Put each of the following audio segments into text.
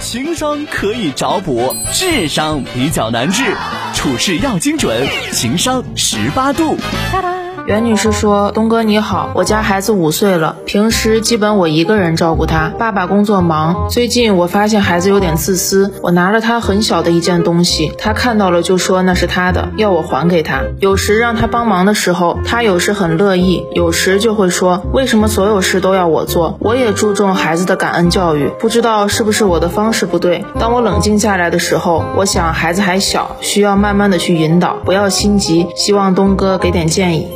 情商可以找补，智商比较难治，处事要精准，情商十八度。袁女士说：“东哥你好，我家孩子五岁了，平时基本我一个人照顾他，爸爸工作忙。最近我发现孩子有点自私，我拿了他很小的一件东西，他看到了就说那是他的，要我还给他。有时让他帮忙的时候，他有时很乐意，有时就会说为什么所有事都要我做？我也注重孩子的感恩教育，不知道是不是我的方式不对。当我冷静下来的时候，我想孩子还小，需要慢慢的去引导，不要心急。希望东哥给点建议。”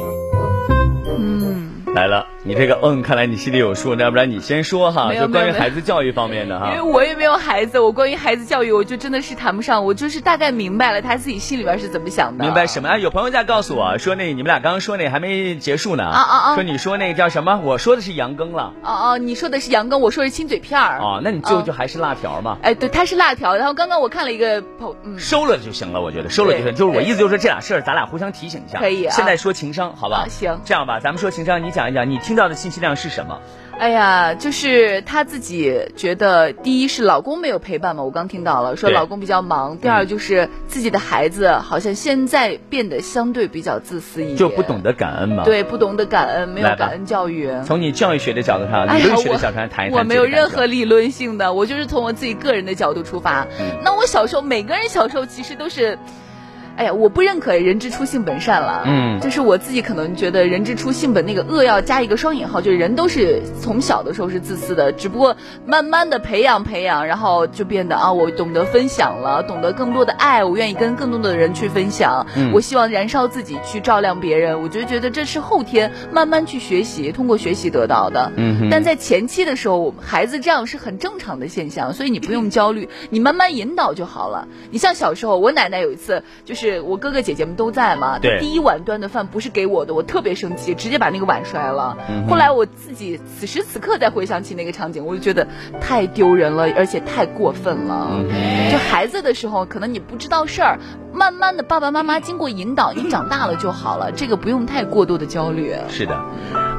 来了。你这个嗯，看来你心里有数，要不然你先说哈，就关于孩子教育方面的哈。因为我也没有孩子，我关于孩子教育，我就真的是谈不上，我就是大概明白了他自己心里边是怎么想的。明白什么啊？有朋友在告诉我说，那你们俩刚刚说那还没结束呢啊啊啊！说你说那个叫什么？我说的是羊羹了。哦哦，你说的是羊羹，我说是亲嘴片儿。哦，那你就就还是辣条嘛？哎，对，他是辣条。然后刚刚我看了一个，收了就行了，我觉得收了就行。就是我意思就是说这俩事儿，咱俩互相提醒一下。可以。现在说情商，好吧？行。这样吧，咱们说情商，你讲一讲你听到的信息量是。什么？哎呀，就是她自己觉得，第一是老公没有陪伴嘛，我刚听到了，说老公比较忙；第二就是自己的孩子好像现在变得相对比较自私一点，就不懂得感恩嘛。对，不懂得感恩，没有感恩教育。从你教育学的角度上，理论学的角度上谈一谈。我没有任何理论性的，我就是从我自己个人的角度出发。那我小时候，每个人小时候其实都是。哎呀，我不认可“人之初，性本善”了。嗯，就是我自己可能觉得“人之初，性本”那个“恶”要加一个双引号，就是人都是从小的时候是自私的，只不过慢慢的培养培养，然后就变得啊，我懂得分享了，懂得更多的爱，我愿意跟更多的人去分享。嗯，我希望燃烧自己去照亮别人，我就觉得这是后天慢慢去学习，通过学习得到的。嗯，但在前期的时候，孩子这样是很正常的现象，所以你不用焦虑，你慢慢引导就好了。你像小时候，我奶奶有一次就是。是我哥哥姐姐们都在嘛？对。第一碗端的饭不是给我的，我特别生气，直接把那个碗摔了。后来我自己此时此刻再回想起那个场景，我就觉得太丢人了，而且太过分了。就孩子的时候，可能你不知道事儿，慢慢的爸爸妈妈经过引导，你长大了就好了，这个不用太过度的焦虑。是的，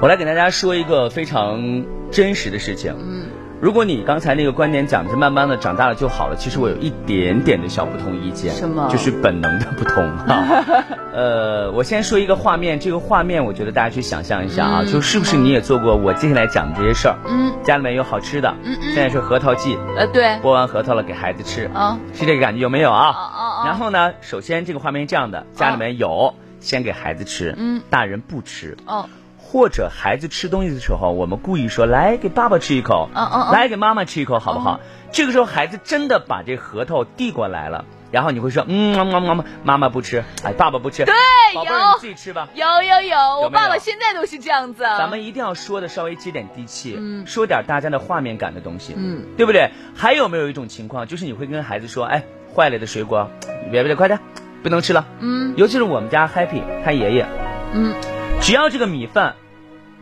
我来给大家说一个非常真实的事情。嗯。如果你刚才那个观点讲的是慢慢的长大了就好了，其实我有一点点的小不同意见，什么？就是本能的不同哈。呃，我先说一个画面，这个画面我觉得大家去想象一下啊，就是不是你也做过我接下来讲的这些事儿？嗯，家里面有好吃的，嗯嗯，现在是核桃季，呃对，剥完核桃了给孩子吃，啊，是这个感觉有没有啊？啊啊然后呢，首先这个画面这样的，家里面有先给孩子吃，嗯，大人不吃，哦。或者孩子吃东西的时候，我们故意说来给爸爸吃一口，嗯嗯，来给妈妈吃一口，好不好？这个时候孩子真的把这核桃递过来了，然后你会说，嗯，妈妈妈妈妈妈不吃，哎，爸爸不吃，对，宝贝儿你自己吃吧。有有有，我爸爸现在都是这样子。咱们一定要说的稍微接点地气，嗯，说点大家的画面感的东西，嗯，对不对？还有没有一种情况，就是你会跟孩子说，哎，坏了的水果，别别快点，不能吃了，嗯，尤其是我们家 Happy 他爷爷，嗯，只要这个米饭。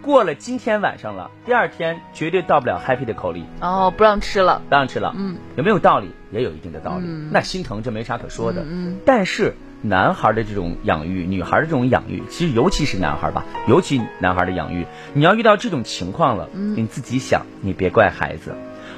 过了今天晚上了，第二天绝对到不了 Happy 的口里哦，不让吃了，不让吃了。嗯，有没有道理？也有一定的道理。那心疼这没啥可说的。嗯，但是男孩的这种养育，女孩的这种养育，其实尤其是男孩吧，尤其男孩的养育，你要遇到这种情况了，你自己想，你别怪孩子，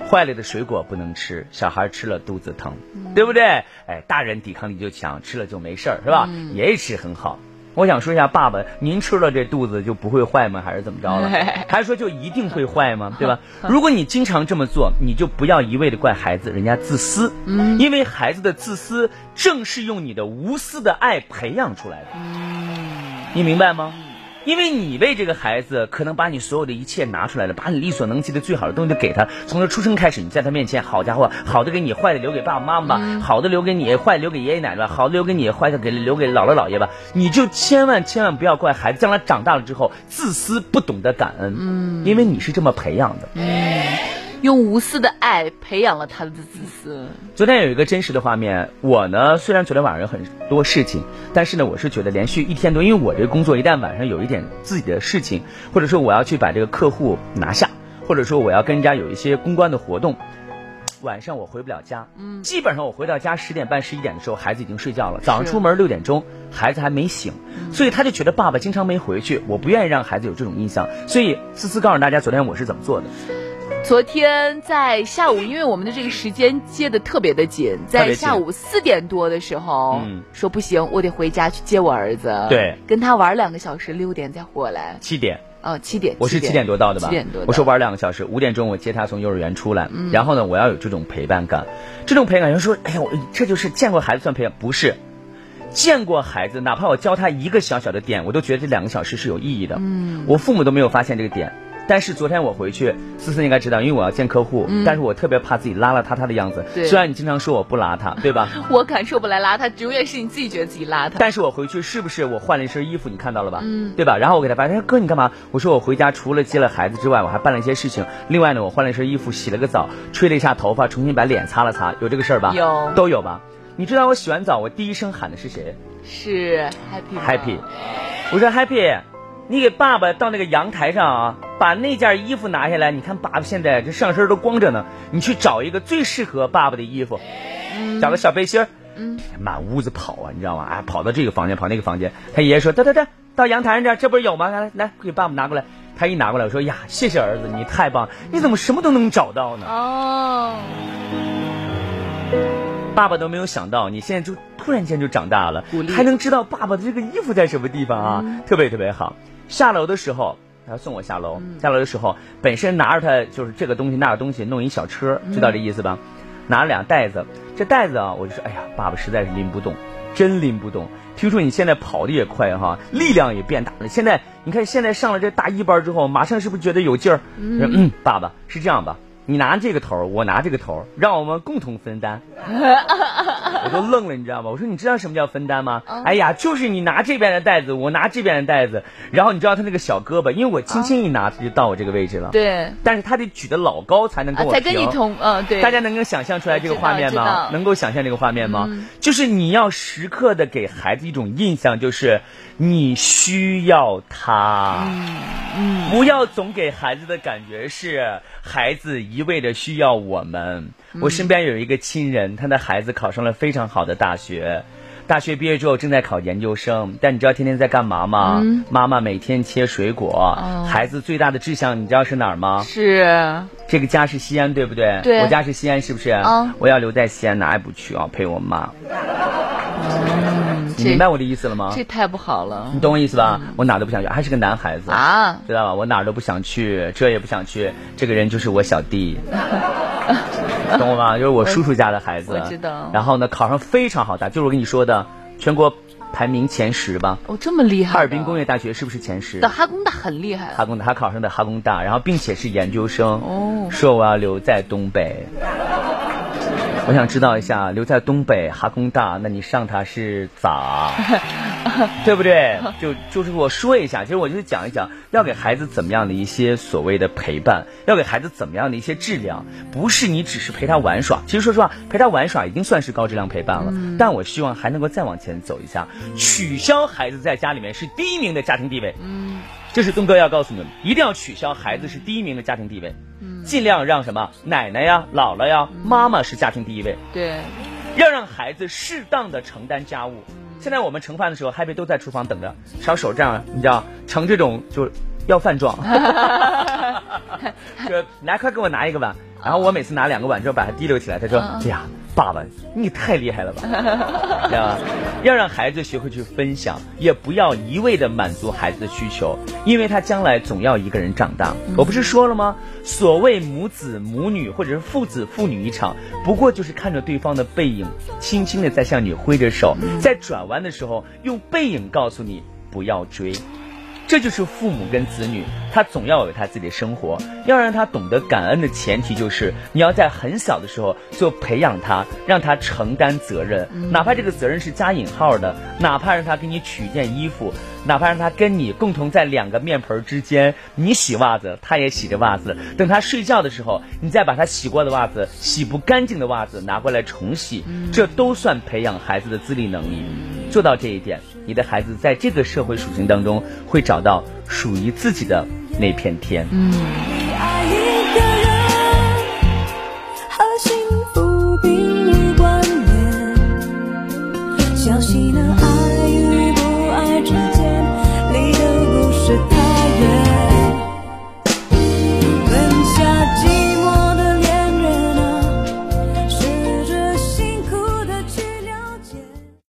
坏了的水果不能吃，小孩吃了肚子疼，对不对？哎，大人抵抗力就强，吃了就没事儿，是吧？爷爷吃很好。我想说一下，爸爸，您吃了这肚子就不会坏吗？还是怎么着了？还是说就一定会坏吗？对吧？如果你经常这么做，你就不要一味的怪孩子，人家自私。嗯，因为孩子的自私正是用你的无私的爱培养出来的。嗯，你明白吗？因为你为这个孩子，可能把你所有的一切拿出来了，把你力所能及的最好的东西都给他。从他出生开始，你在他面前，好家伙，好的给你，坏的留给爸爸妈妈吧，好的留给你，坏的留给爷爷奶奶吧，好的留给你，坏的给留给姥姥姥爷吧。你就千万千万不要怪孩子，将来长大了之后自私，不懂得感恩。嗯，因为你是这么培养的。嗯。用无私的爱培养了他的自私。昨天有一个真实的画面，我呢虽然昨天晚上有很多事情，但是呢我是觉得连续一天多，因为我这个工作一旦晚上有一点自己的事情，或者说我要去把这个客户拿下，或者说我要跟人家有一些公关的活动，晚上我回不了家。嗯，基本上我回到家十点半十一点的时候，孩子已经睡觉了。早上出门六点钟，孩子还没醒，所以他就觉得爸爸经常没回去，我不愿意让孩子有这种印象，所以思思告诉大家昨天我是怎么做的。昨天在下午，因为我们的这个时间接的特别的紧，在下午四点多的时候，说不行，我得回家去接我儿子，对，跟他玩两个小时，六点再回来。七点，哦，七点，我是七点。多到的吧？七点多，我说玩两个小时，五点钟我接他从幼儿园出来，然后呢，我要有这种陪伴感，这种陪伴感，说，哎呀，这就是见过孩子算陪伴，不是。见过孩子，哪怕我教他一个小小的点，我都觉得这两个小时是有意义的。嗯，我父母都没有发现这个点，但是昨天我回去，思思应该知道，因为我要见客户，但是我特别怕自己邋邋遢遢的样子。对，虽然你经常说我不邋遢，对吧？我感受不来邋遢，永远是你自己觉得自己邋遢。但是我回去是不是我换了一身衣服？你看到了吧？嗯，对吧？然后我给他发，他说哥你干嘛？我说我回家除了接了孩子之外，我还办了一些事情。另外呢，我换了一身衣服，洗了个澡，吹了一下头发，重新把脸擦了擦，有这个事儿吧？有，都有吧？你知道我洗完澡，我第一声喊的是谁？是 happy，happy，我说 happy，你给爸爸到那个阳台上啊，把那件衣服拿下来。你看爸爸现在这上身都光着呢，你去找一个最适合爸爸的衣服，找个小背心儿，嗯，满屋子跑啊，你知道吗？啊，跑到这个房间，跑那个房间。他爷爷说，得得得，到阳台上这，这不是有吗？来来，给爸爸拿过来。他一拿过来，我说呀，谢谢儿子，你太棒，你怎么什么都能找到呢？哦。爸爸都没有想到，你现在就突然间就长大了，还能知道爸爸的这个衣服在什么地方啊，特别特别好。下楼的时候，他送我下楼。下楼的时候，本身拿着他就是这个东西那个东西，弄一小车，知道这意思吧？拿了俩袋子，这袋子啊，我就说，哎呀，爸爸实在是拎不动，真拎不动。听说你现在跑的也快哈，力量也变大了。现在你看，现在上了这大一班之后，马上是不是觉得有劲儿？嗯，爸爸是这样吧？你拿这个头，我拿这个头，让我们共同分担。我都愣了，你知道吗？我说你知道什么叫分担吗？哎呀，就是你拿这边的袋子，我拿这边的袋子，然后你知道他那个小胳膊，因为我轻轻一拿，他就到我这个位置了。对。但是他得举得老高才能跟我才跟你同，嗯，对。大家能够想象出来这个画面吗？能够想象这个画面吗？就是你要时刻的给孩子一种印象，就是你需要他，嗯不要总给孩子的感觉是孩子一味的需要我们。我身边有一个亲人，他的孩子考上了非常好的大学，大学毕业之后正在考研究生。但你知道天天在干嘛吗？妈妈每天切水果。孩子最大的志向你知道是哪儿吗？是这个家是西安，对不对？对。我家是西安，是不是？嗯。我要留在西安，哪也不去啊，陪我妈。你明白我的意思了吗？这太不好了。你懂我意思吧？我哪都不想去，还是个男孩子啊，知道吧？我哪都不想去，这也不想去。这个人就是我小弟。懂我吗？就是我叔叔家的孩子，我知道。然后呢，考上非常好大，就是我跟你说的，全国排名前十吧。哦，这么厉害！哈尔滨工业大学是不是前十？的哈工大很厉害。哈工大，他考上的哈工大，然后并且是研究生。哦。说我要留在东北。我想知道一下，留在东北哈工大，那你上他是咋？对不对？就就是我说一下，其实我就是讲一讲，要给孩子怎么样的一些所谓的陪伴，要给孩子怎么样的一些质量，不是你只是陪他玩耍。其实说实话，陪他玩耍已经算是高质量陪伴了。但我希望还能够再往前走一下，取消孩子在家里面是第一名的家庭地位。嗯，这是东哥要告诉你们，一定要取消孩子是第一名的家庭地位。尽量让什么奶奶呀、姥姥呀、妈妈是家庭第一位。对，要让孩子适当的承担家务。现在我们盛饭的时候，Happy 都在厨房等着，小手这样，你知道，盛这种就要饭状。说来，快给我拿一个碗。然后我每次拿两个碗之后，把它提溜起来，他说：“哎呀。”爸爸，你太厉害了吧？对吧？要让孩子学会去分享，也不要一味的满足孩子的需求，因为他将来总要一个人长大。我不是说了吗？所谓母子母女，或者是父子父女一场，不过就是看着对方的背影，轻轻的在向你挥着手，在转弯的时候用背影告诉你不要追。这就是父母跟子女，他总要有他自己的生活。要让他懂得感恩的前提，就是你要在很小的时候就培养他，让他承担责任，哪怕这个责任是加引号的，哪怕让他给你取一件衣服，哪怕让他跟你共同在两个面盆之间，你洗袜子，他也洗着袜子。等他睡觉的时候，你再把他洗过的袜子、洗不干净的袜子拿过来重洗，这都算培养孩子的自理能力。做到这一点。你的孩子在这个社会属性当中会找到属于自己的那片天。嗯。